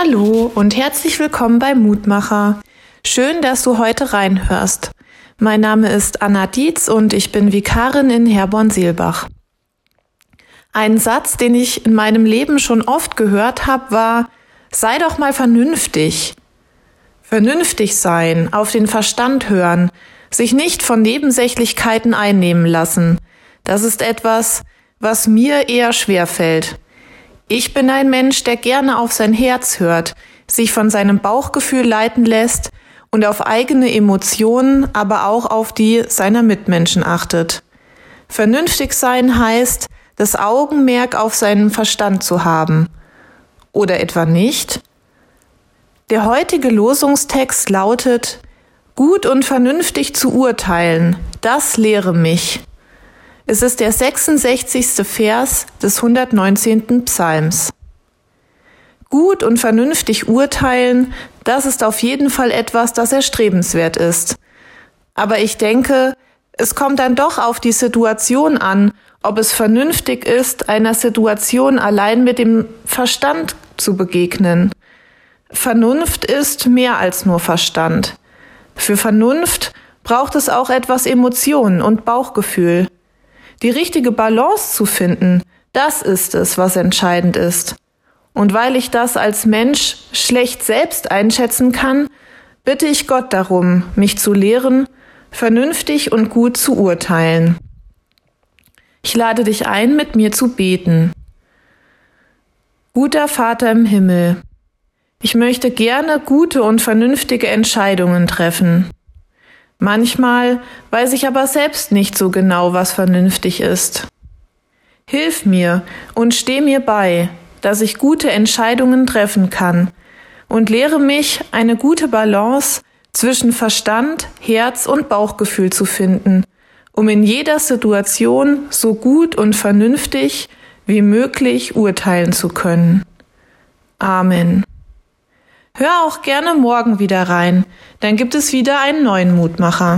Hallo und herzlich willkommen bei Mutmacher. Schön, dass du heute reinhörst. Mein Name ist Anna Dietz und ich bin Vikarin in Herborn-Seelbach. Ein Satz, den ich in meinem Leben schon oft gehört habe, war, sei doch mal vernünftig. Vernünftig sein, auf den Verstand hören, sich nicht von Nebensächlichkeiten einnehmen lassen. Das ist etwas, was mir eher schwer fällt. Ich bin ein Mensch, der gerne auf sein Herz hört, sich von seinem Bauchgefühl leiten lässt und auf eigene Emotionen, aber auch auf die seiner Mitmenschen achtet. Vernünftig sein heißt, das Augenmerk auf seinen Verstand zu haben. Oder etwa nicht? Der heutige Losungstext lautet, gut und vernünftig zu urteilen, das lehre mich. Es ist der 66. Vers des 119. Psalms. Gut und vernünftig urteilen, das ist auf jeden Fall etwas, das erstrebenswert ist. Aber ich denke, es kommt dann doch auf die Situation an, ob es vernünftig ist, einer Situation allein mit dem Verstand zu begegnen. Vernunft ist mehr als nur Verstand. Für Vernunft braucht es auch etwas Emotion und Bauchgefühl. Die richtige Balance zu finden, das ist es, was entscheidend ist. Und weil ich das als Mensch schlecht selbst einschätzen kann, bitte ich Gott darum, mich zu lehren, vernünftig und gut zu urteilen. Ich lade dich ein, mit mir zu beten. Guter Vater im Himmel, ich möchte gerne gute und vernünftige Entscheidungen treffen. Manchmal weiß ich aber selbst nicht so genau, was vernünftig ist. Hilf mir und steh mir bei, dass ich gute Entscheidungen treffen kann und lehre mich, eine gute Balance zwischen Verstand, Herz und Bauchgefühl zu finden, um in jeder Situation so gut und vernünftig wie möglich urteilen zu können. Amen. Hör auch gerne morgen wieder rein, dann gibt es wieder einen neuen Mutmacher.